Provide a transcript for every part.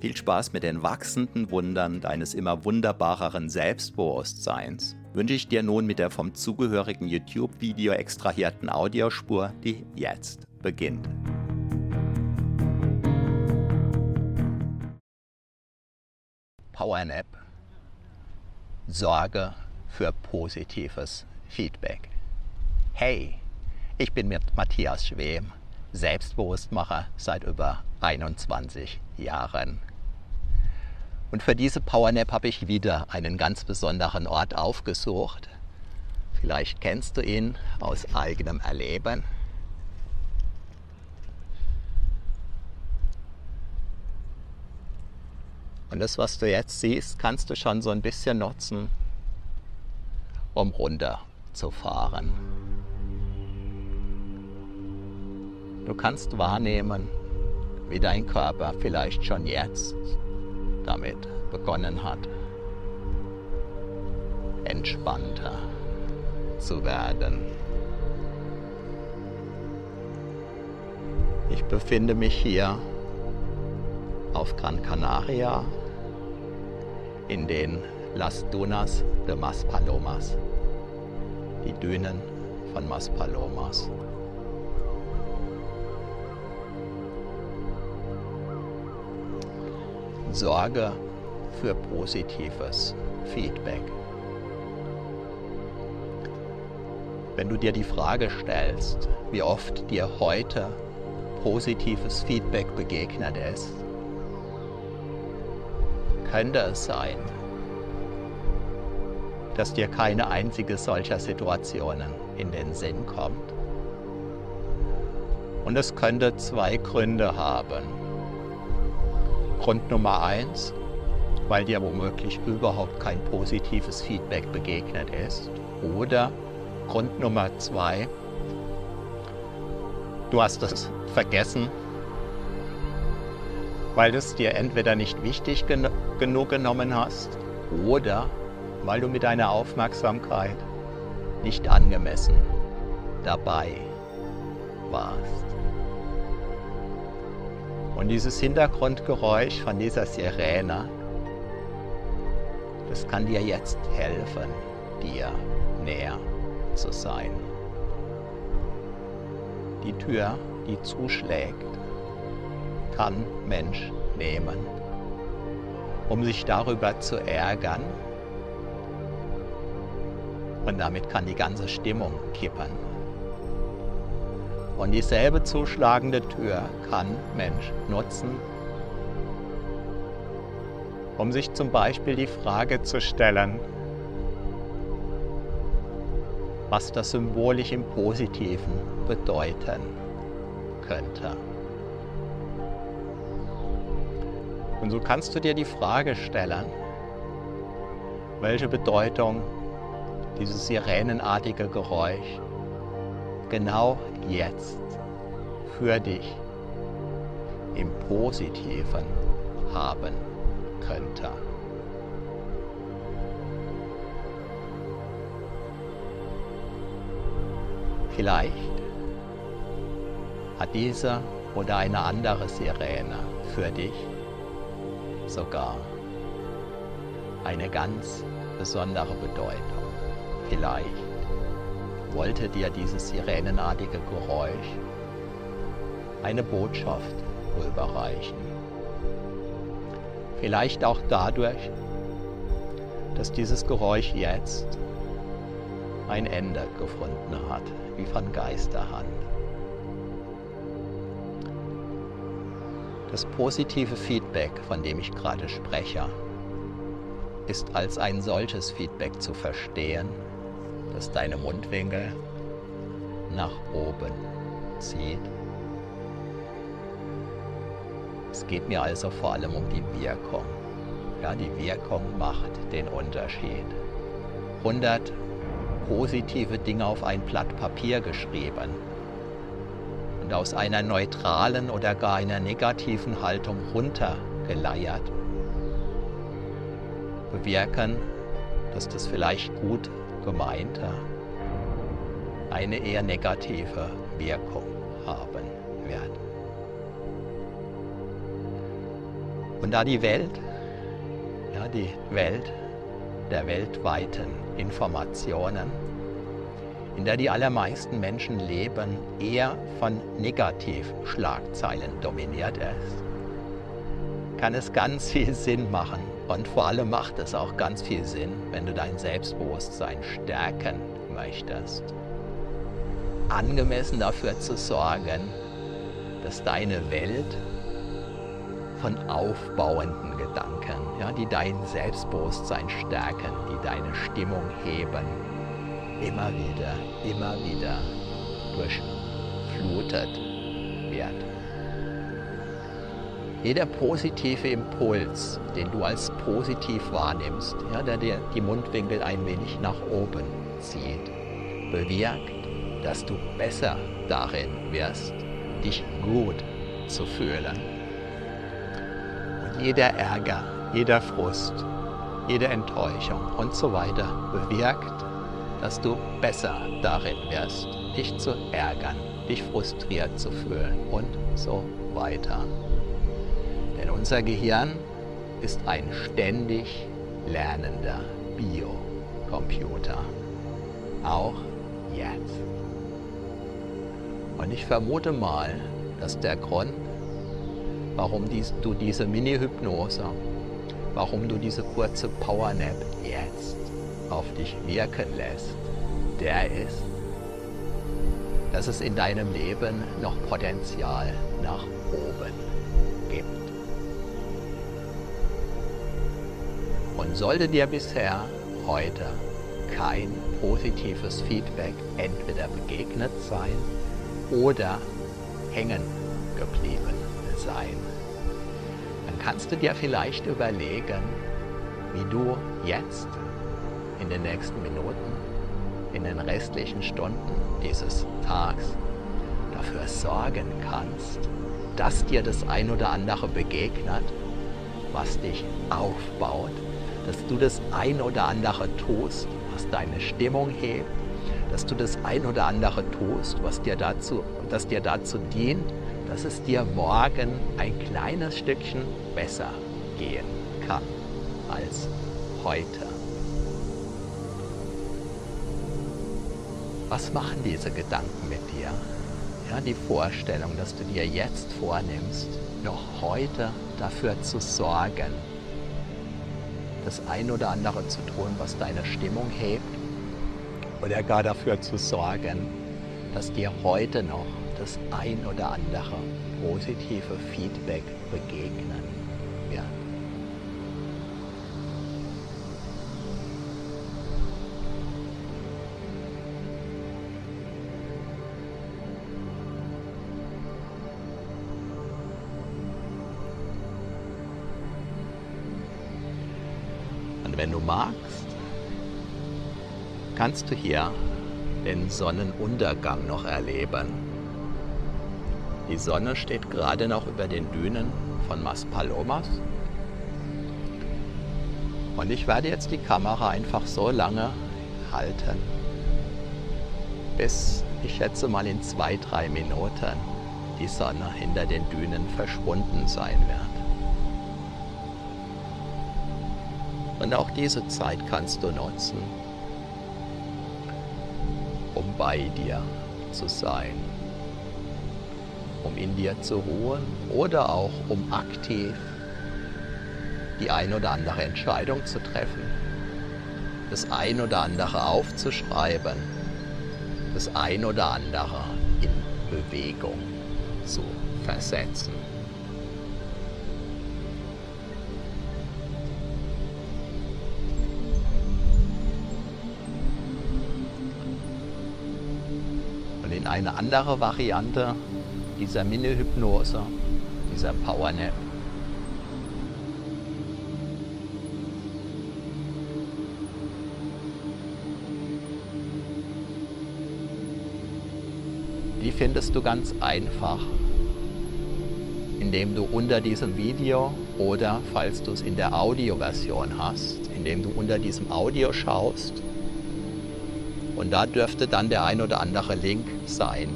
Viel Spaß mit den wachsenden Wundern deines immer wunderbareren Selbstbewusstseins wünsche ich dir nun mit der vom zugehörigen YouTube-Video extrahierten Audiospur, die jetzt beginnt. PowerNap Sorge für positives Feedback. Hey, ich bin mit Matthias Schwem, Selbstbewusstmacher seit über 21 Jahren. Und für diese Powernap habe ich wieder einen ganz besonderen Ort aufgesucht. Vielleicht kennst du ihn aus eigenem Erleben. Und das, was du jetzt siehst, kannst du schon so ein bisschen nutzen, um runterzufahren. Du kannst wahrnehmen, wie dein Körper vielleicht schon jetzt damit begonnen hat, entspannter zu werden. Ich befinde mich hier auf Gran Canaria in den Las Dunas de Maspalomas, die Dünen von Maspalomas. Sorge für positives Feedback. Wenn du dir die Frage stellst, wie oft dir heute positives Feedback begegnet ist, könnte es sein, dass dir keine einzige solcher Situationen in den Sinn kommt. Und es könnte zwei Gründe haben. Grund Nummer eins, weil dir womöglich überhaupt kein positives Feedback begegnet ist. Oder Grund Nummer zwei, du hast es vergessen, weil du es dir entweder nicht wichtig gen genug genommen hast oder weil du mit deiner Aufmerksamkeit nicht angemessen dabei warst. Und dieses Hintergrundgeräusch von dieser Sirene, das kann dir jetzt helfen, dir näher zu sein. Die Tür, die zuschlägt, kann Mensch nehmen, um sich darüber zu ärgern. Und damit kann die ganze Stimmung kippen. Und dieselbe zuschlagende Tür kann Mensch nutzen, um sich zum Beispiel die Frage zu stellen, was das symbolisch im Positiven bedeuten könnte. Und so kannst du dir die Frage stellen, welche Bedeutung dieses sirenenartige Geräusch genau jetzt für dich im Positiven haben könnte. Vielleicht hat diese oder eine andere Sirene für dich sogar eine ganz besondere Bedeutung. Vielleicht wollte dir dieses sirenenartige Geräusch eine Botschaft überreichen. Vielleicht auch dadurch, dass dieses Geräusch jetzt ein Ende gefunden hat, wie von Geisterhand. Das positive Feedback, von dem ich gerade spreche, ist als ein solches Feedback zu verstehen, dass deine Mundwinkel nach oben zieht. Es geht mir also vor allem um die Wirkung. Ja, die Wirkung macht den Unterschied. 100 positive Dinge auf ein Blatt Papier geschrieben und aus einer neutralen oder gar einer negativen Haltung runtergeleiert bewirken, dass das vielleicht gut gemeinte eine eher negative Wirkung haben wird. Und da die Welt, ja, die Welt der weltweiten Informationen, in der die allermeisten Menschen leben, eher von Negativschlagzeilen dominiert ist, kann es ganz viel Sinn machen, und vor allem macht es auch ganz viel Sinn, wenn du dein Selbstbewusstsein stärken möchtest. Angemessen dafür zu sorgen, dass deine Welt von aufbauenden Gedanken, ja, die dein Selbstbewusstsein stärken, die deine Stimmung heben, immer wieder, immer wieder durchflutet wird. Jeder positive Impuls, den du als positiv wahrnimmst, ja, der dir die Mundwinkel ein wenig nach oben zieht, bewirkt, dass du besser darin wirst, dich gut zu fühlen. Und jeder Ärger, jeder Frust, jede Enttäuschung und so weiter bewirkt, dass du besser darin wirst, dich zu ärgern, dich frustriert zu fühlen und so weiter. Unser Gehirn ist ein ständig lernender Biocomputer. Auch jetzt. Und ich vermute mal, dass der Grund, warum dies, du diese Mini-Hypnose, warum du diese kurze Powernap jetzt auf dich wirken lässt, der ist, dass es in deinem Leben noch Potenzial nach oben gibt. Und sollte dir bisher heute kein positives Feedback entweder begegnet sein oder hängen geblieben sein, dann kannst du dir vielleicht überlegen, wie du jetzt in den nächsten Minuten, in den restlichen Stunden dieses Tags dafür sorgen kannst, dass dir das ein oder andere begegnet, was dich aufbaut, dass du das ein oder andere tust, was deine Stimmung hebt, dass du das ein oder andere tust, was dir dazu, das dir dazu dient, dass es dir morgen ein kleines Stückchen besser gehen kann als heute. Was machen diese Gedanken mit dir? Ja, die Vorstellung, dass du dir jetzt vornimmst, noch heute dafür zu sorgen, das ein oder andere zu tun, was deine Stimmung hebt, oder gar dafür zu sorgen, dass dir heute noch das ein oder andere positive Feedback begegnen kannst du hier den Sonnenuntergang noch erleben. Die Sonne steht gerade noch über den Dünen von Maspalomas. Und ich werde jetzt die Kamera einfach so lange halten, bis ich schätze mal in zwei, drei Minuten die Sonne hinter den Dünen verschwunden sein wird. Und auch diese Zeit kannst du nutzen, bei dir zu sein, um in dir zu ruhen oder auch um aktiv die ein oder andere Entscheidung zu treffen, das ein oder andere aufzuschreiben, das ein oder andere in Bewegung zu versetzen. Eine andere Variante dieser Mini-Hypnose, dieser Power Nap. Die findest du ganz einfach, indem du unter diesem Video oder falls du es in der Audioversion hast, indem du unter diesem Audio schaust und da dürfte dann der ein oder andere Link sein,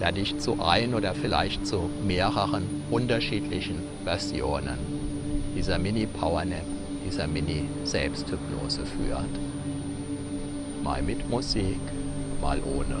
der dich zu ein oder vielleicht zu mehreren unterschiedlichen Versionen dieser Mini-Powernap, dieser Mini-Selbsthypnose führt. Mal mit Musik, mal ohne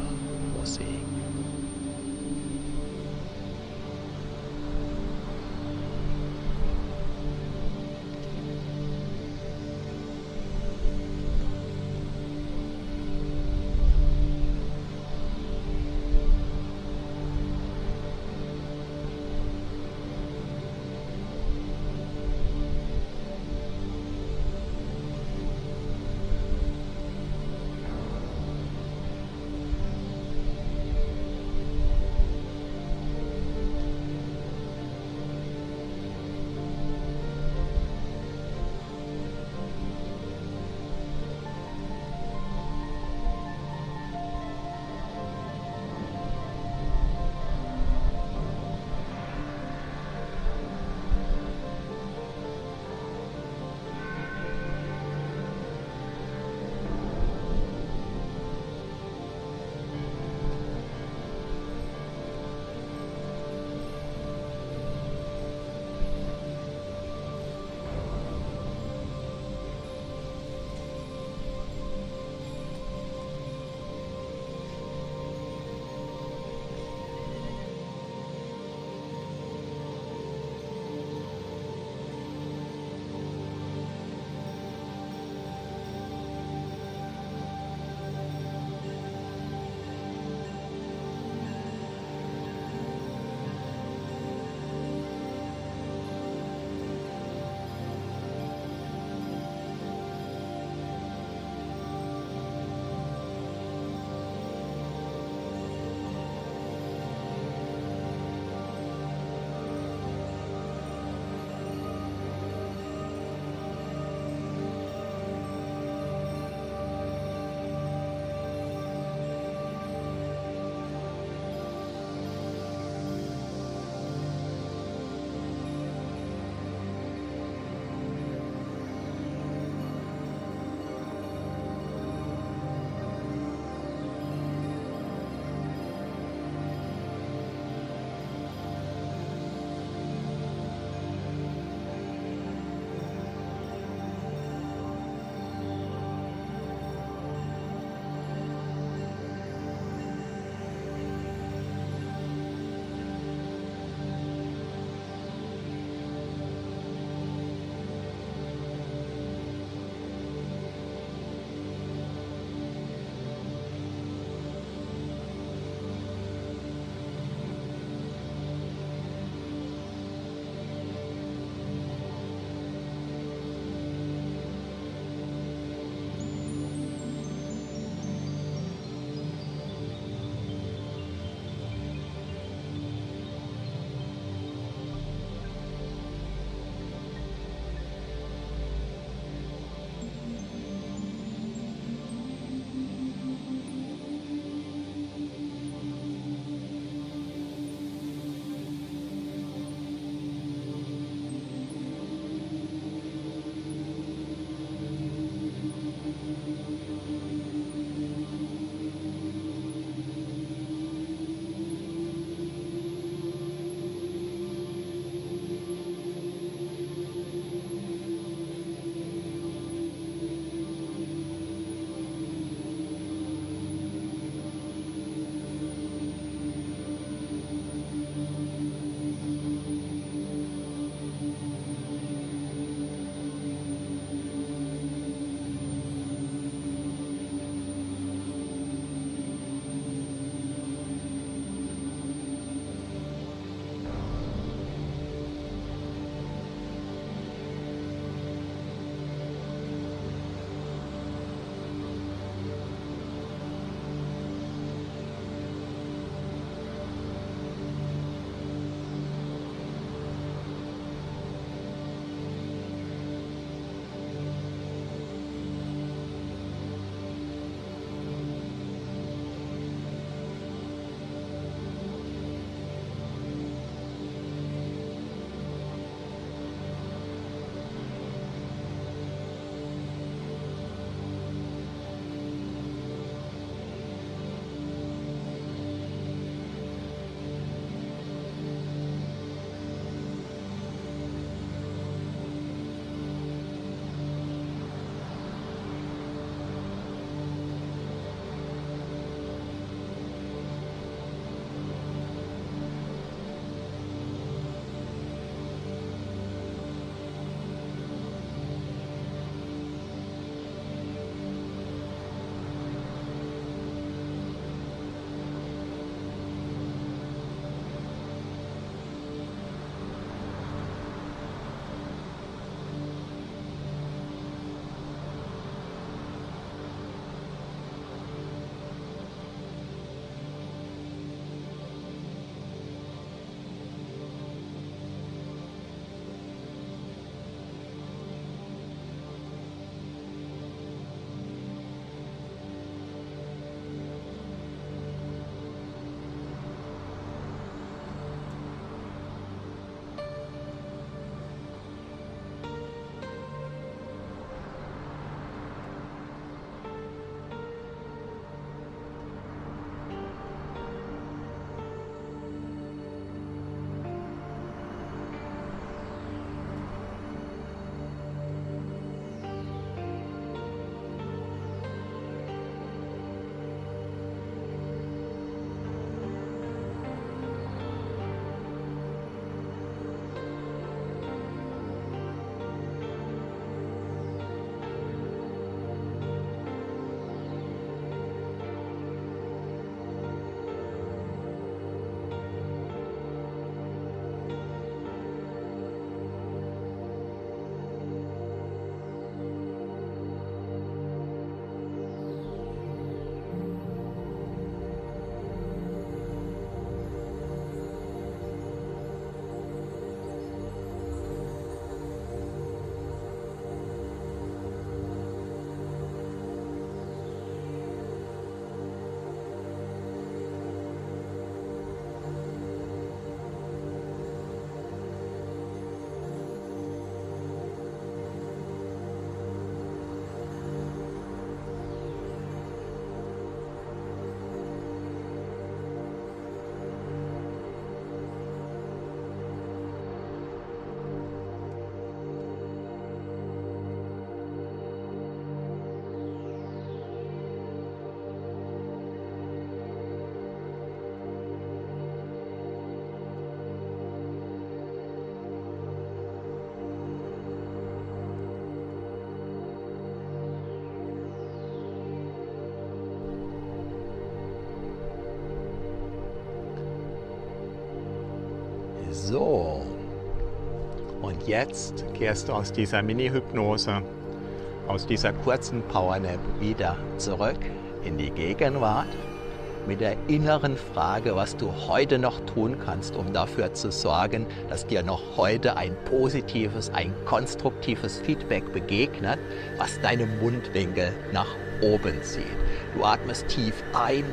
So. Und jetzt kehrst du aus dieser Mini-Hypnose, aus dieser kurzen Powernap wieder zurück in die Gegenwart mit der inneren Frage, was du heute noch tun kannst, um dafür zu sorgen, dass dir noch heute ein positives, ein konstruktives Feedback begegnet, was deine Mundwinkel nach oben zieht. Du atmest tief ein,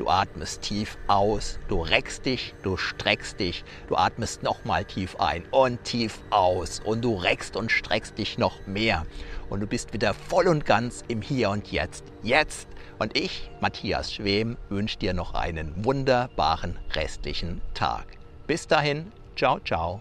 du atmest tief aus, du reckst dich, du streckst dich, du atmest nochmal tief ein und tief aus und du reckst und streckst dich noch mehr und du bist wieder voll und ganz im Hier und Jetzt. Jetzt und ich, Matthias Schwem, wünsche dir noch einen wunderbaren restlichen Tag. Bis dahin, ciao, ciao.